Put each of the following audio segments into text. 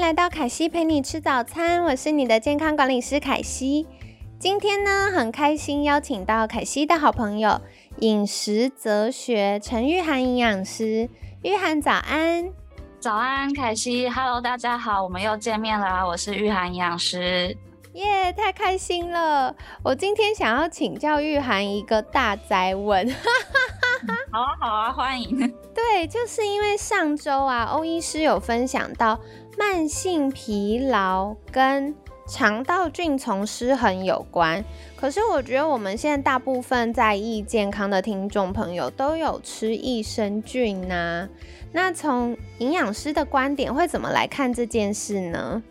来到凯西陪你吃早餐，我是你的健康管理师凯西。今天呢，很开心邀请到凯西的好朋友饮食哲学陈玉涵营养师。玉涵早安，早安，凯西，Hello，大家好，我们又见面了，我是玉涵营养师。耶，太开心了！我今天想要请教玉涵一个大灾问。好啊，好啊，欢迎。对，就是因为上周啊，欧医师有分享到慢性疲劳跟肠道菌丛失衡有关。可是我觉得我们现在大部分在意健康的听众朋友都有吃益生菌呐。那从营养师的观点会怎么来看这件事呢？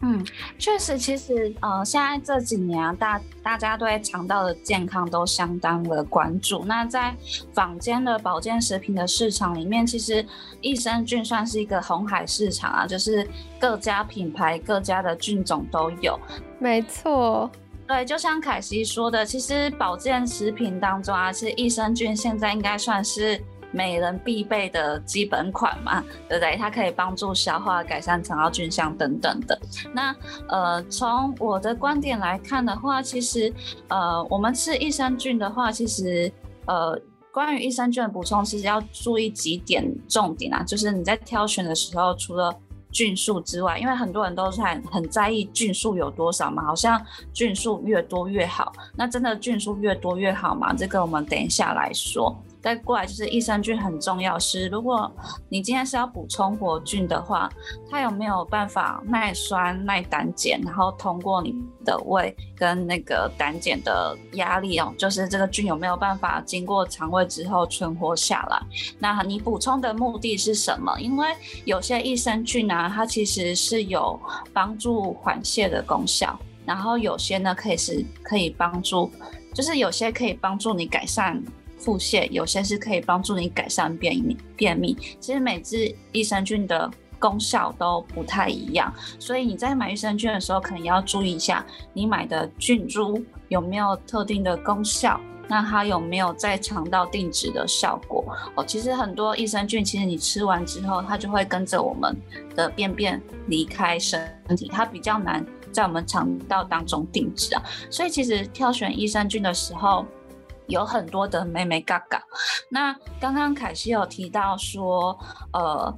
嗯，确实，其实呃，现在这几年啊，大大家对肠道的健康都相当的关注。那在坊间的保健食品的市场里面，其实益生菌算是一个红海市场啊，就是各家品牌、各家的菌种都有。没错，对，就像凯西说的，其实保健食品当中啊，其实益生菌现在应该算是。每人必备的基本款嘛，对不对？它可以帮助消化、改善肠道菌相等等的。那呃，从我的观点来看的话，其实呃，我们吃益生菌的话，其实呃，关于益生菌的补充，其实要注意几点重点啊，就是你在挑选的时候，除了菌数之外，因为很多人都是很很在意菌数有多少嘛，好像菌数越多越好。那真的菌数越多越好吗？这个我们等一下来说。再过来就是益生菌很重要，是如果你今天是要补充活菌的话，它有没有办法耐酸、耐胆碱，然后通过你的胃跟那个胆碱的压力哦，就是这个菌有没有办法经过肠胃之后存活下来？那你补充的目的是什么？因为有些益生菌呢，它其实是有帮助缓泻的功效，然后有些呢可以是可以帮助，就是有些可以帮助你改善。腹泻有些是可以帮助你改善便，便秘其实每支益生菌的功效都不太一样，所以你在买益生菌的时候，可能要注意一下你买的菌株有没有特定的功效，那它有没有在肠道定植的效果哦。其实很多益生菌，其实你吃完之后，它就会跟着我们的便便离开身体，它比较难在我们肠道当中定植啊。所以其实挑选益生菌的时候，有很多的妹妹嘎嘎，那刚刚凯西有提到说，呃，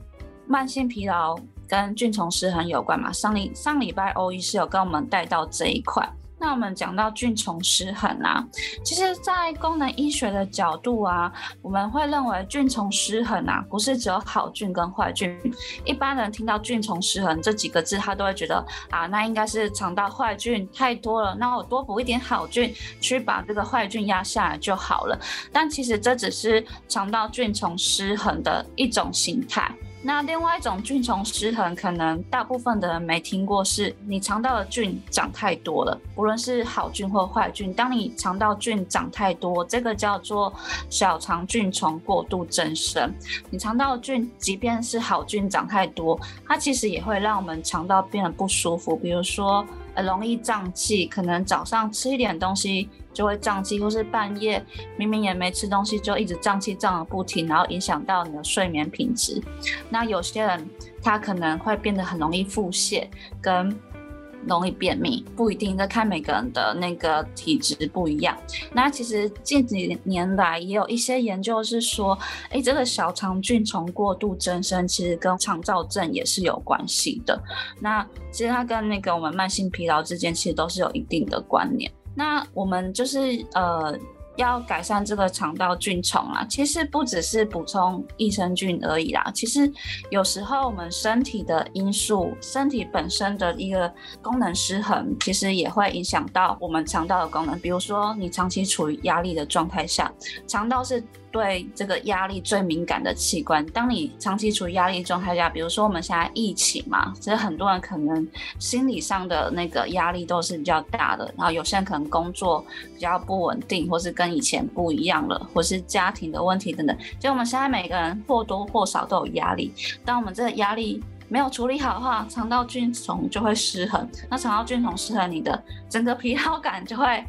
慢性疲劳跟菌虫失衡有关嘛？上礼上礼拜欧医师有跟我们带到这一块。那我们讲到菌虫失衡啊，其实，在功能医学的角度啊，我们会认为菌虫失衡啊，不是只有好菌跟坏菌。一般人听到菌虫失衡这几个字，他都会觉得啊，那应该是肠道坏菌太多了，那我多补一点好菌，去把这个坏菌压下来就好了。但其实这只是肠道菌虫失衡的一种形态。那另外一种菌虫失衡，可能大部分的人没听过，是你肠道的菌长太多了，无论是好菌或坏菌。当你肠道菌长太多，这个叫做小肠菌虫过度增生。你肠道菌即便是好菌长太多，它其实也会让我们肠道变得不舒服，比如说很容易胀气，可能早上吃一点东西。就会胀气，或是半夜明明也没吃东西，就一直胀气胀个不停，然后影响到你的睡眠品质。那有些人他可能会变得很容易腹泻，跟容易便秘，不一定这看每个人的那个体质不一样。那其实近几年来也有一些研究是说，哎，这个小肠菌虫过度增生，其实跟肠燥症也是有关系的。那其实它跟那个我们慢性疲劳之间，其实都是有一定的关联。那我们就是呃。要改善这个肠道菌虫啊，其实不只是补充益生菌而已啦。其实有时候我们身体的因素，身体本身的一个功能失衡，其实也会影响到我们肠道的功能。比如说，你长期处于压力的状态下，肠道是。对这个压力最敏感的器官，当你长期处于压力状态下，比如说我们现在疫情嘛，其实很多人可能心理上的那个压力都是比较大的，然后有些人可能工作比较不稳定，或是跟以前不一样了，或是家庭的问题等等，就我们现在每个人或多或少都有压力，当我们这个压力。没有处理好的话，肠道菌虫就会失衡。那肠道菌虫失衡，你的整个疲劳感就会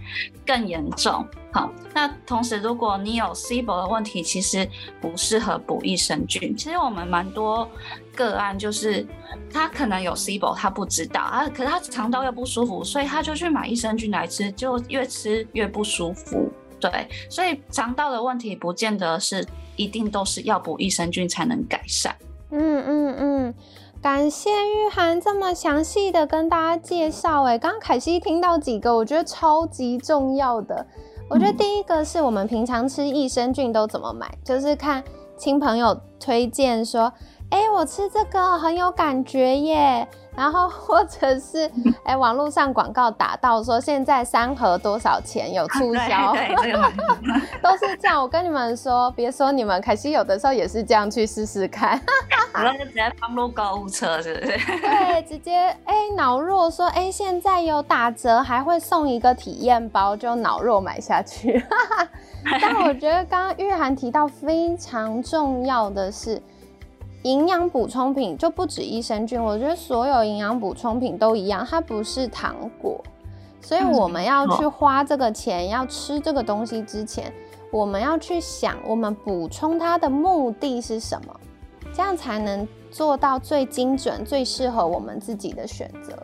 更严重。好，那同时如果你有 C 波的问题，其实不适合补益生菌。其实我们蛮多个案就是他可能有 C 波，他不知道啊，可是他肠道又不舒服，所以他就去买益生菌来吃，就越吃越不舒服。对，所以肠道的问题不见得是一定都是要补益生菌才能改善。嗯嗯嗯。感谢玉涵这么详细的跟大家介绍，哎，刚刚凯西听到几个我觉得超级重要的，我觉得第一个是我们平常吃益生菌都怎么买，就是看亲朋友推荐说，哎，我吃这个很有感觉耶。然后或者是 哎，网络上广告打到说现在三盒多少钱有促 销，都是这样。我跟你们说，别说你们，凯西有的时候也是这样去试试看。然后就直接放入购物车，是不是？对，直接哎脑弱说哎现在有打折，还会送一个体验包，就脑弱买下去。但我觉得刚刚玉涵提到非常重要的是。营养补充品就不止益生菌，我觉得所有营养补充品都一样，它不是糖果，所以我们要去花这个钱，要吃这个东西之前，我们要去想，我们补充它的目的是什么，这样才能做到最精准、最适合我们自己的选择。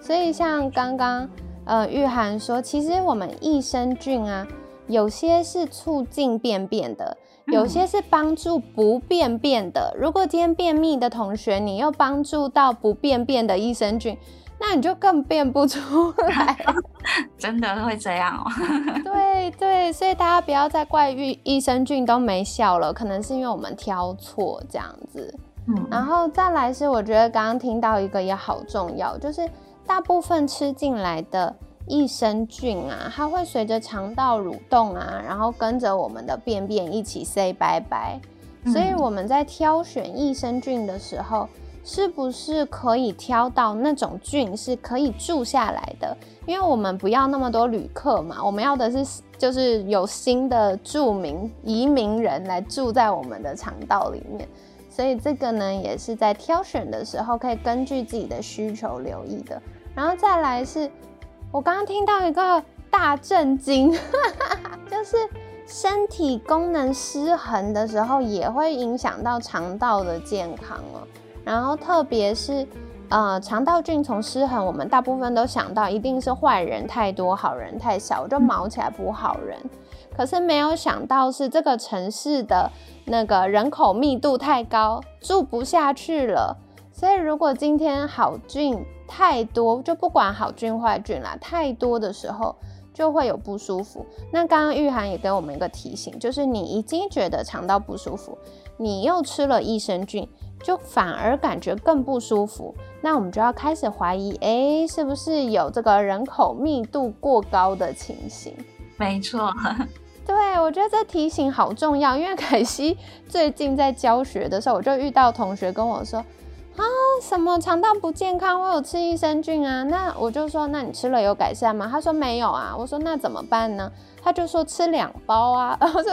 所以像刚刚呃玉涵说，其实我们益生菌啊，有些是促进便便的。有些是帮助不便便的。如果今天便秘的同学，你又帮助到不便便的益生菌，那你就更便不出来。真的会这样哦。对对，所以大家不要再怪益益生菌都没效了，可能是因为我们挑错这样子。嗯，然后再来是，我觉得刚刚听到一个也好重要，就是大部分吃进来的。益生菌啊，它会随着肠道蠕动啊，然后跟着我们的便便一起 say 拜拜。所以我们在挑选益生菌的时候，是不是可以挑到那种菌是可以住下来的？因为我们不要那么多旅客嘛，我们要的是就是有新的住民移民人来住在我们的肠道里面。所以这个呢，也是在挑选的时候可以根据自己的需求留意的。然后再来是。我刚刚听到一个大震惊，就是身体功能失衡的时候，也会影响到肠道的健康哦。然后特别是呃肠道菌丛失衡，我们大部分都想到一定是坏人太多，好人太少，就毛起来补好人。可是没有想到是这个城市的那个人口密度太高，住不下去了。所以如果今天好菌，太多就不管好菌坏菌啦，太多的时候就会有不舒服。那刚刚玉涵也给我们一个提醒，就是你已经觉得肠道不舒服，你又吃了益生菌，就反而感觉更不舒服。那我们就要开始怀疑，哎，是不是有这个人口密度过高的情形？没错，对我觉得这提醒好重要，因为凯西最近在教学的时候，我就遇到同学跟我说。啊，什么肠道不健康？我有吃益生菌啊。那我就说，那你吃了有改善吗？他说没有啊。我说那怎么办呢？他就说吃两包啊。我说，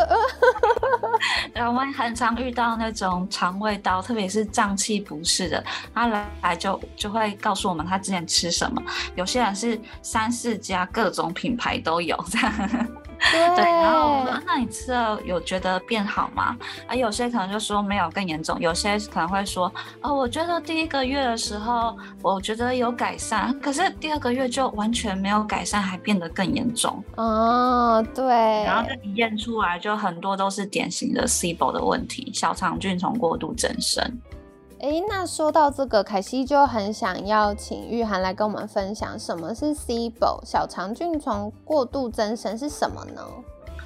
呃，我们很常遇到那种肠胃道，特别是胀气不适的，他来就就会告诉我们他之前吃什么。有些人是三四家各种品牌都有这样。对，然后我说，那你吃了有觉得变好吗？啊，有些可能就说没有更严重，有些可能会说，哦，我觉得第一个月的时候，我觉得有改善，可是第二个月就完全没有改善，还变得更严重。哦，对。然后一验出来，就很多都是典型的 C 波的问题，小肠菌丛过度增生。哎，那说到这个，凯西就很想要请玉涵来跟我们分享，什么是 Cibo？小肠菌虫过度增生是什么呢？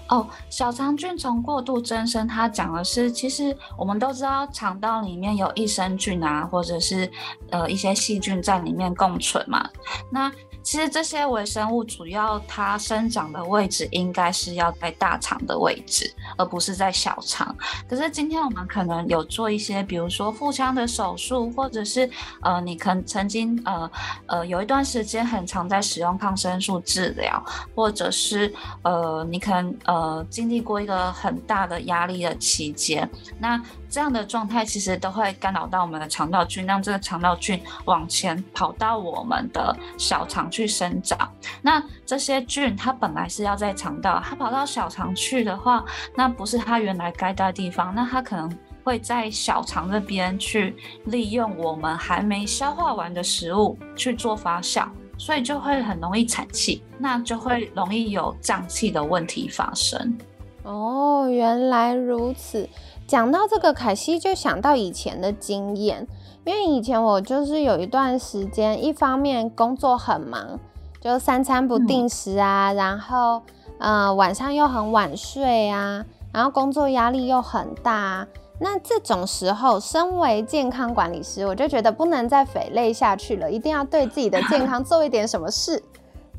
哦，小肠菌虫过度增生，它讲的是，其实我们都知道肠道里面有益生菌啊，或者是呃一些细菌在里面共存嘛。那其实这些微生物主要它生长的位置应该是要在大肠的位置，而不是在小肠。可是今天我们可能有做一些，比如说腹腔的手术，或者是呃，你可曾经呃呃有一段时间很常在使用抗生素治疗，或者是呃你可能呃经历过一个很大的压力的期间，那。这样的状态其实都会干扰到我们的肠道菌，让这个肠道菌往前跑到我们的小肠去生长。那这些菌它本来是要在肠道，它跑到小肠去的话，那不是它原来该待的地方，那它可能会在小肠这边去利用我们还没消化完的食物去做发酵，所以就会很容易产气，那就会容易有胀气的问题发生。哦，原来如此。讲到这个，凯西就想到以前的经验，因为以前我就是有一段时间，一方面工作很忙，就三餐不定时啊，然后呃晚上又很晚睡啊，然后工作压力又很大。那这种时候，身为健康管理师，我就觉得不能再肥累下去了，一定要对自己的健康做一点什么事。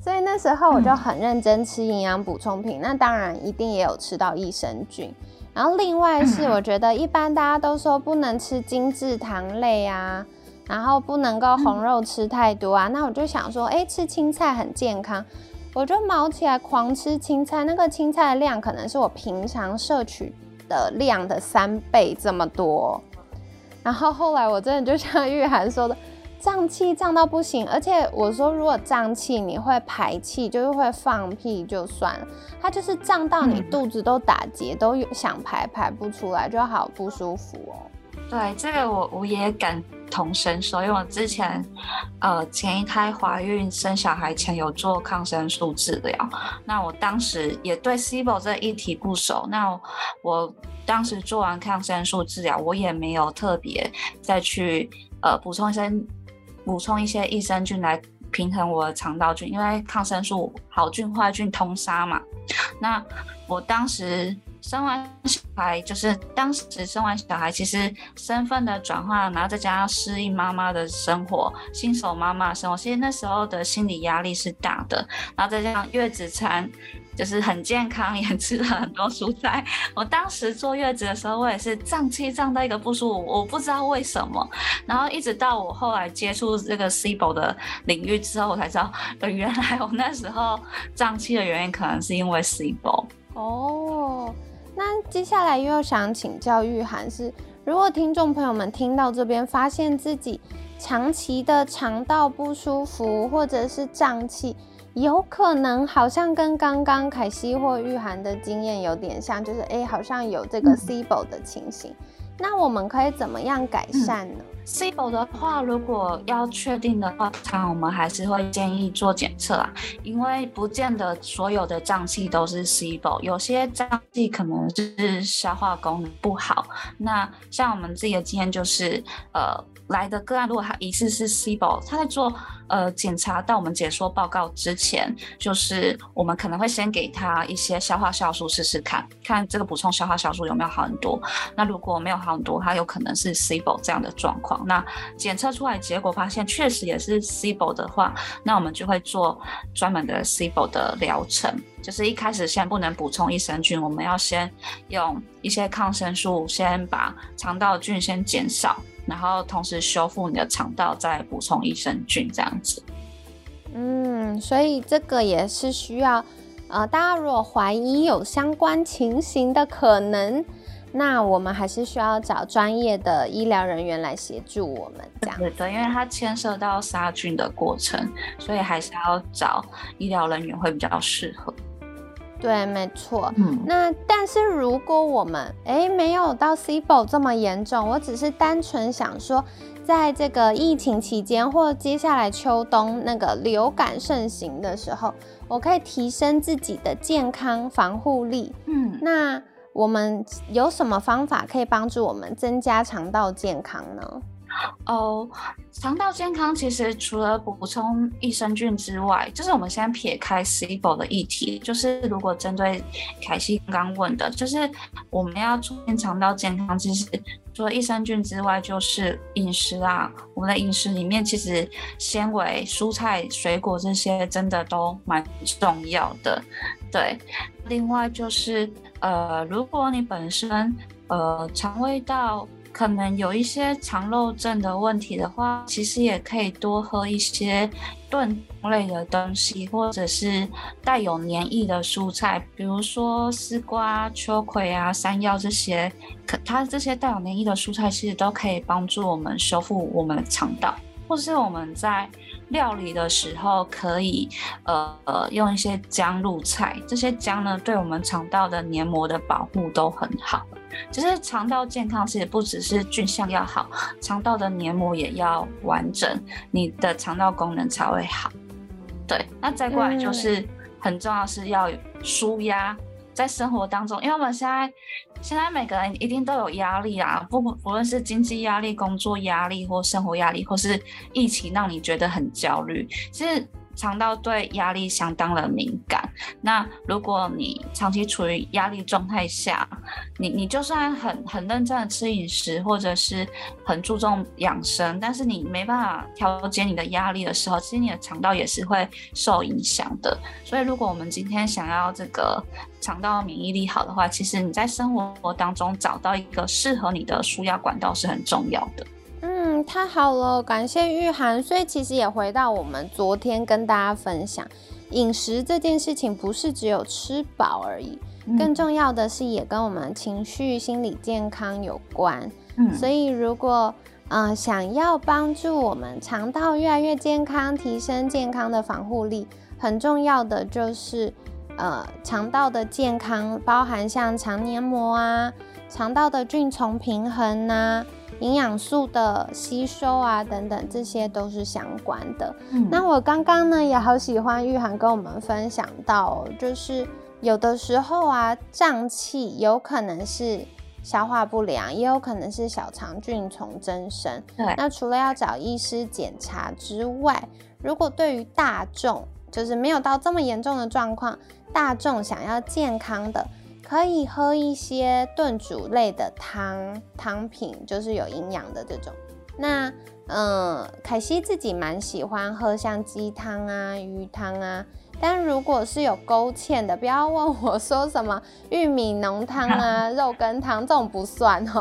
所以那时候我就很认真吃营养补充品，那当然一定也有吃到益生菌。然后另外是，我觉得一般大家都说不能吃精致糖类啊，然后不能够红肉吃太多啊。那我就想说，哎，吃青菜很健康，我就毛起来狂吃青菜。那个青菜的量可能是我平常摄取的量的三倍这么多。然后后来我真的就像玉涵说的。胀气胀到不行，而且我说如果胀气你会排气，就是会放屁就算了，它就是胀到你肚子都打结，都想排排不出来，就好不舒服哦。对，这个我我也感同身受，因为我之前呃前一胎怀孕生小孩前有做抗生素治疗，那我当时也对 SIBO 这一题不熟，那我当时做完抗生素治疗，我也没有特别再去呃补充一些。补充一些益生菌来平衡我的肠道菌，因为抗生素好菌坏菌通杀嘛。那我当时生完小孩，就是当时生完小孩，其实身份的转换，然后再加上适应妈妈的生活，新手妈妈生活，其实那时候的心理压力是大的。然后再加上月子餐。就是很健康，也吃了很多蔬菜。我当时坐月子的时候，我也是胀气胀到一个不舒服，我不知道为什么。然后一直到我后来接触这个 Cibo 的领域之后，我才知道，原来我那时候胀气的原因可能是因为 Cibo。哦，那接下来又想请教玉涵是，如果听众朋友们听到这边，发现自己长期的肠道不舒服或者是胀气。有可能好像跟刚刚凯西或玉涵的经验有点像，就是哎，好像有这个 SIBO 的情形。那我们可以怎么样改善呢 C 波的话，如果要确定的话，常我们还是会建议做检测啊，因为不见得所有的脏器都是 C 波有些脏器可能就是消化功能不好。那像我们自己的经验就是，呃。来的个案，如果他疑似是 C 波他在做呃检查到我们解说报告之前，就是我们可能会先给他一些消化酵素试试看，看这个补充消化酵素有没有好很多。那如果没有好很多，他有可能是 C 波这样的状况。那检测出来结果发现确实也是 SIBO 的话，那我们就会做专门的 SIBO 的疗程，就是一开始先不能补充益生菌，我们要先用一些抗生素先把肠道菌先减少。然后同时修复你的肠道，再补充益生菌，这样子。嗯，所以这个也是需要，呃，大家如果怀疑有相关情形的可能，那我们还是需要找专业的医疗人员来协助我们。这样对，因为它牵涉到杀菌的过程，所以还是要找医疗人员会比较适合。对，没错。嗯，那但是如果我们哎没有到 SIBO 这么严重，我只是单纯想说，在这个疫情期间或接下来秋冬那个流感盛行的时候，我可以提升自己的健康防护力。嗯，那我们有什么方法可以帮助我们增加肠道健康呢？哦，肠道健康其实除了补充益生菌之外，就是我们先撇开 SIBO 的议题，就是如果针对凯西刚刚问的，就是我们要促进肠道健康，其实除了益生菌之外，就是饮食啊，我们的饮食里面其实纤维、蔬菜、水果这些真的都蛮重要的。对，另外就是呃，如果你本身呃肠胃道可能有一些肠漏症的问题的话，其实也可以多喝一些炖类的东西，或者是带有黏液的蔬菜，比如说丝瓜、秋葵啊、山药这些。可它这些带有黏液的蔬菜，其实都可以帮助我们修复我们的肠道，或是我们在。料理的时候可以，呃呃，用一些姜入菜，这些姜呢，对我们肠道的黏膜的保护都很好。其实肠道健康其实不只是菌相要好，肠道的黏膜也要完整，你的肠道功能才会好。对，那再过来就是很重要是要舒压。在生活当中，因为我们现在现在每个人一定都有压力啊，不不论是经济压力、工作压力或生活压力，或是疫情让你觉得很焦虑，其实。肠道对压力相当的敏感。那如果你长期处于压力状态下，你你就算很很认真的吃饮食，或者是很注重养生，但是你没办法调节你的压力的时候，其实你的肠道也是会受影响的。所以，如果我们今天想要这个肠道免疫力好的话，其实你在生活当中找到一个适合你的输压管道是很重要的。嗯，太好了，感谢玉涵。所以其实也回到我们昨天跟大家分享，饮食这件事情不是只有吃饱而已，更重要的是也跟我们情绪、心理健康有关。嗯，所以如果呃想要帮助我们肠道越来越健康，提升健康的防护力，很重要的就是呃肠道的健康，包含像肠黏膜啊、肠道的菌虫平衡呐。营养素的吸收啊，等等，这些都是相关的。那我刚刚呢也好喜欢玉涵跟我们分享到，就是有的时候啊，胀气有可能是消化不良，也有可能是小肠菌丛增生。对。那除了要找医师检查之外，如果对于大众就是没有到这么严重的状况，大众想要健康的。可以喝一些炖煮类的汤汤品，就是有营养的这种。那嗯，凯西自己蛮喜欢喝像鸡汤啊、鱼汤啊。但如果是有勾芡的，不要问我说什么玉米浓汤啊、肉羹汤这种不算哦。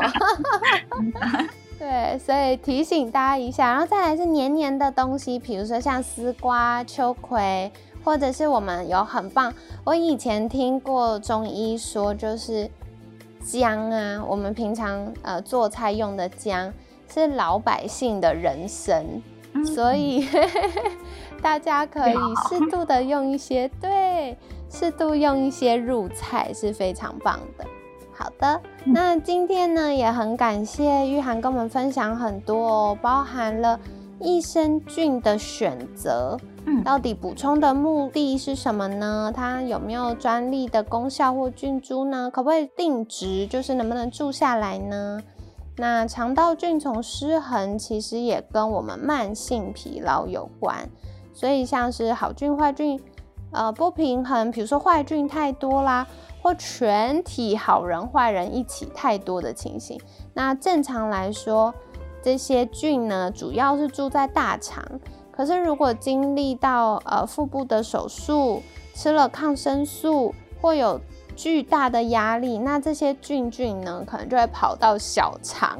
对，所以提醒大家一下，然后再来是黏黏的东西，比如说像丝瓜、秋葵。或者是我们有很棒，我以前听过中医说，就是姜啊，我们平常呃做菜用的姜是老百姓的人参，所以 大家可以适度的用一些，对，适度用一些入菜是非常棒的。好的，那今天呢也很感谢玉涵跟我们分享很多哦，包含了益生菌的选择。到底补充的目的是什么呢？它有没有专利的功效或菌株呢？可不可以定植？就是能不能住下来呢？那肠道菌丛失衡其实也跟我们慢性疲劳有关，所以像是好菌坏菌呃不平衡，比如说坏菌太多啦，或全体好人坏人一起太多的情形，那正常来说这些菌呢主要是住在大肠。可是，如果经历到呃腹部的手术，吃了抗生素，或有巨大的压力，那这些菌菌呢，可能就会跑到小肠，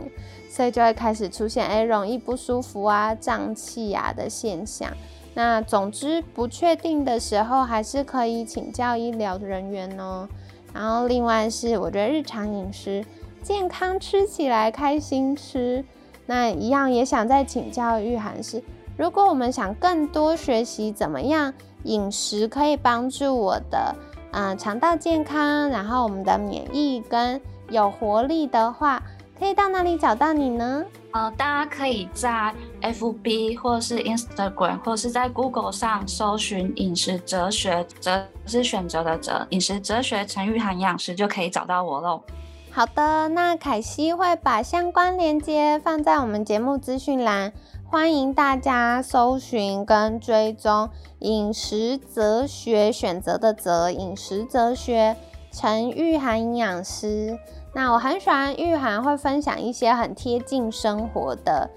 所以就会开始出现哎容易不舒服啊、胀气啊的现象。那总之，不确定的时候，还是可以请教医疗人员哦。然后，另外是我觉得日常饮食健康吃起来开心吃，那一样也想再请教玉涵是。如果我们想更多学习怎么样饮食可以帮助我的嗯肠道健康，然后我们的免疫跟有活力的话，可以到哪里找到你呢？呃，大家可以在 FB 或是 Instagram 或是在 Google 上搜寻“饮食哲学”，哲是选择的哲，饮食哲学陈玉涵营养师就可以找到我喽。好的，那凯西会把相关链接放在我们节目资讯栏，欢迎大家搜寻跟追踪饮食哲学选择的择饮食哲学陈玉涵营养师。那我很喜欢玉涵会分享一些很贴近生活的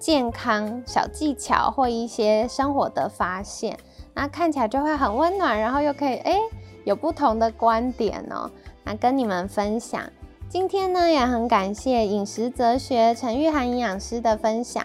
健康小技巧或一些生活的发现，那看起来就会很温暖，然后又可以哎有不同的观点哦，那跟你们分享。今天呢，也很感谢饮食哲学陈玉涵营养师的分享。